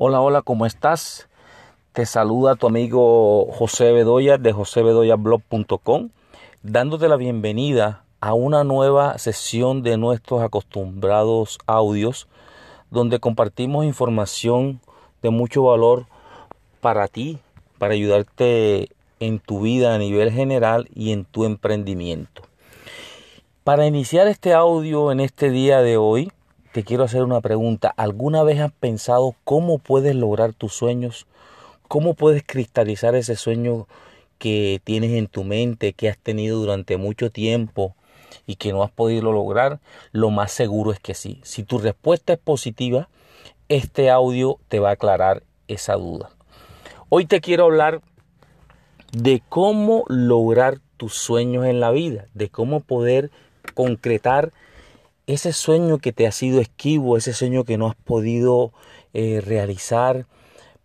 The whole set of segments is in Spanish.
Hola, hola, ¿cómo estás? Te saluda tu amigo José Bedoya de josebedoyablog.com, dándote la bienvenida a una nueva sesión de nuestros acostumbrados audios, donde compartimos información de mucho valor para ti, para ayudarte en tu vida a nivel general y en tu emprendimiento. Para iniciar este audio en este día de hoy, te quiero hacer una pregunta. ¿Alguna vez has pensado cómo puedes lograr tus sueños? ¿Cómo puedes cristalizar ese sueño que tienes en tu mente, que has tenido durante mucho tiempo y que no has podido lograr? Lo más seguro es que sí. Si tu respuesta es positiva, este audio te va a aclarar esa duda. Hoy te quiero hablar de cómo lograr tus sueños en la vida, de cómo poder concretar ese sueño que te ha sido esquivo, ese sueño que no has podido eh, realizar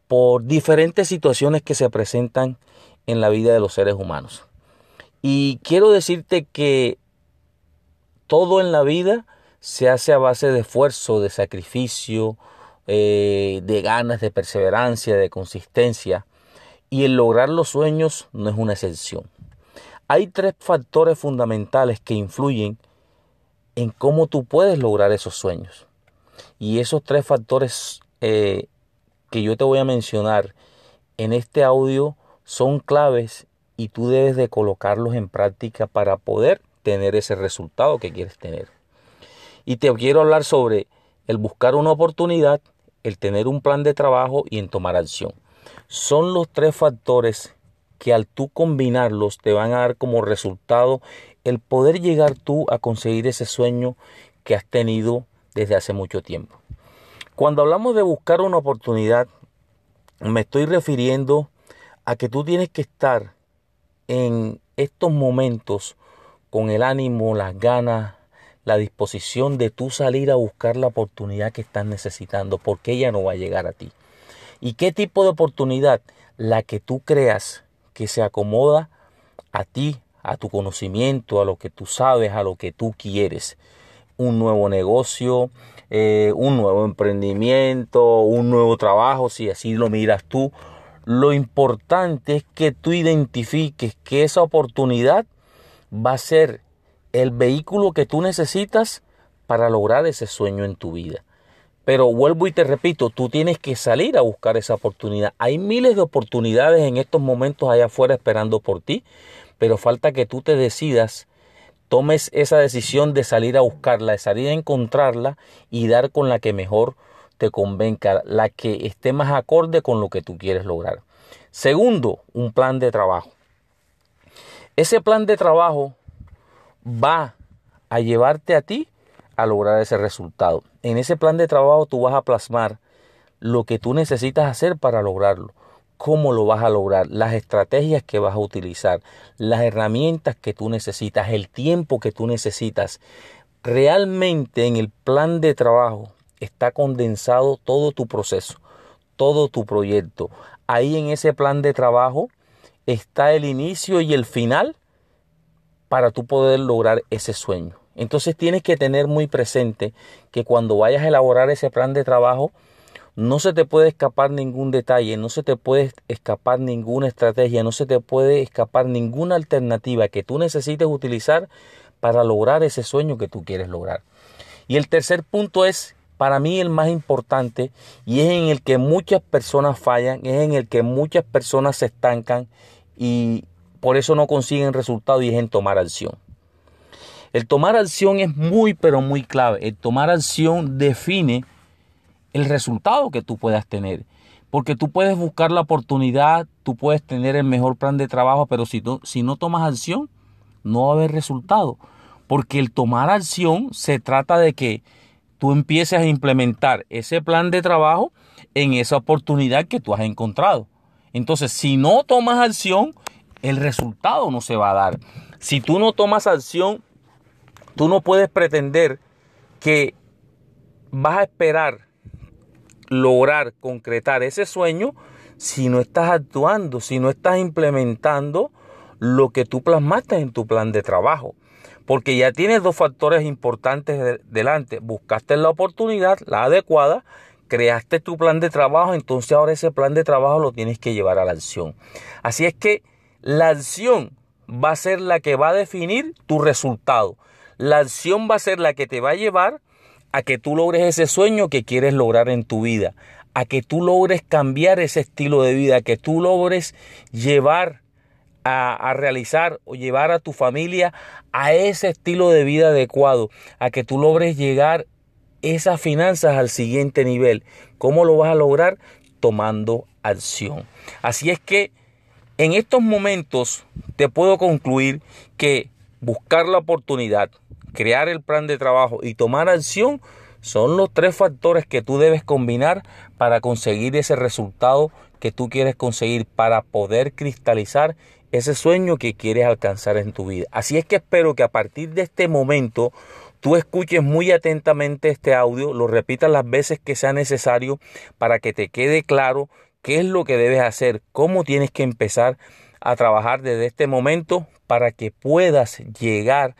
por diferentes situaciones que se presentan en la vida de los seres humanos. Y quiero decirte que todo en la vida se hace a base de esfuerzo, de sacrificio, eh, de ganas, de perseverancia, de consistencia. Y el lograr los sueños no es una excepción. Hay tres factores fundamentales que influyen en cómo tú puedes lograr esos sueños. Y esos tres factores eh, que yo te voy a mencionar en este audio son claves y tú debes de colocarlos en práctica para poder tener ese resultado que quieres tener. Y te quiero hablar sobre el buscar una oportunidad, el tener un plan de trabajo y en tomar acción. Son los tres factores que al tú combinarlos te van a dar como resultado el poder llegar tú a conseguir ese sueño que has tenido desde hace mucho tiempo. Cuando hablamos de buscar una oportunidad, me estoy refiriendo a que tú tienes que estar en estos momentos con el ánimo, las ganas, la disposición de tú salir a buscar la oportunidad que estás necesitando, porque ella no va a llegar a ti. ¿Y qué tipo de oportunidad? La que tú creas que se acomoda a ti, a tu conocimiento, a lo que tú sabes, a lo que tú quieres. Un nuevo negocio, eh, un nuevo emprendimiento, un nuevo trabajo, si así lo miras tú. Lo importante es que tú identifiques que esa oportunidad va a ser el vehículo que tú necesitas para lograr ese sueño en tu vida. Pero vuelvo y te repito, tú tienes que salir a buscar esa oportunidad. Hay miles de oportunidades en estos momentos allá afuera esperando por ti, pero falta que tú te decidas, tomes esa decisión de salir a buscarla, de salir a encontrarla y dar con la que mejor te convenga, la que esté más acorde con lo que tú quieres lograr. Segundo, un plan de trabajo. Ese plan de trabajo va a llevarte a ti a lograr ese resultado. En ese plan de trabajo tú vas a plasmar lo que tú necesitas hacer para lograrlo cómo lo vas a lograr, las estrategias que vas a utilizar, las herramientas que tú necesitas, el tiempo que tú necesitas. Realmente en el plan de trabajo está condensado todo tu proceso, todo tu proyecto. Ahí en ese plan de trabajo está el inicio y el final para tú poder lograr ese sueño. Entonces tienes que tener muy presente que cuando vayas a elaborar ese plan de trabajo, no se te puede escapar ningún detalle, no se te puede escapar ninguna estrategia, no se te puede escapar ninguna alternativa que tú necesites utilizar para lograr ese sueño que tú quieres lograr. Y el tercer punto es para mí el más importante y es en el que muchas personas fallan, es en el que muchas personas se estancan y por eso no consiguen resultados y es en tomar acción. El tomar acción es muy pero muy clave. El tomar acción define el resultado que tú puedas tener. Porque tú puedes buscar la oportunidad, tú puedes tener el mejor plan de trabajo, pero si, si no tomas acción, no va a haber resultado. Porque el tomar acción se trata de que tú empieces a implementar ese plan de trabajo en esa oportunidad que tú has encontrado. Entonces, si no tomas acción, el resultado no se va a dar. Si tú no tomas acción, tú no puedes pretender que vas a esperar lograr concretar ese sueño si no estás actuando, si no estás implementando lo que tú plasmaste en tu plan de trabajo. Porque ya tienes dos factores importantes delante. Buscaste la oportunidad, la adecuada, creaste tu plan de trabajo, entonces ahora ese plan de trabajo lo tienes que llevar a la acción. Así es que la acción va a ser la que va a definir tu resultado. La acción va a ser la que te va a llevar a que tú logres ese sueño que quieres lograr en tu vida, a que tú logres cambiar ese estilo de vida, a que tú logres llevar a, realizar o llevar a tu familia a ese estilo de vida adecuado, a que tú logres llegar esas finanzas al siguiente nivel. ¿Cómo lo vas a lograr? Tomando acción. Así es que en estos momentos te puedo concluir que buscar la oportunidad, crear el plan de trabajo y tomar acción son los tres factores que tú debes combinar para conseguir ese resultado que tú quieres conseguir, para poder cristalizar ese sueño que quieres alcanzar en tu vida. Así es que espero que a partir de este momento tú escuches muy atentamente este audio, lo repitas las veces que sea necesario para que te quede claro qué es lo que debes hacer, cómo tienes que empezar a trabajar desde este momento para que puedas llegar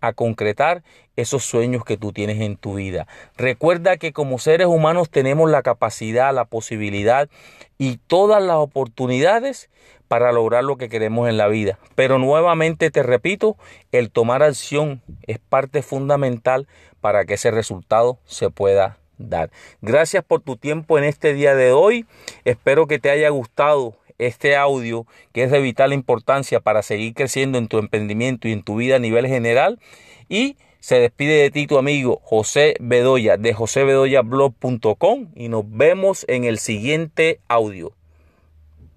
a concretar esos sueños que tú tienes en tu vida. Recuerda que como seres humanos tenemos la capacidad, la posibilidad y todas las oportunidades para lograr lo que queremos en la vida. Pero nuevamente te repito, el tomar acción es parte fundamental para que ese resultado se pueda dar. Gracias por tu tiempo en este día de hoy. Espero que te haya gustado este audio que es de vital importancia para seguir creciendo en tu emprendimiento y en tu vida a nivel general. Y se despide de ti tu amigo José Bedoya de josebedoyablog.com y nos vemos en el siguiente audio.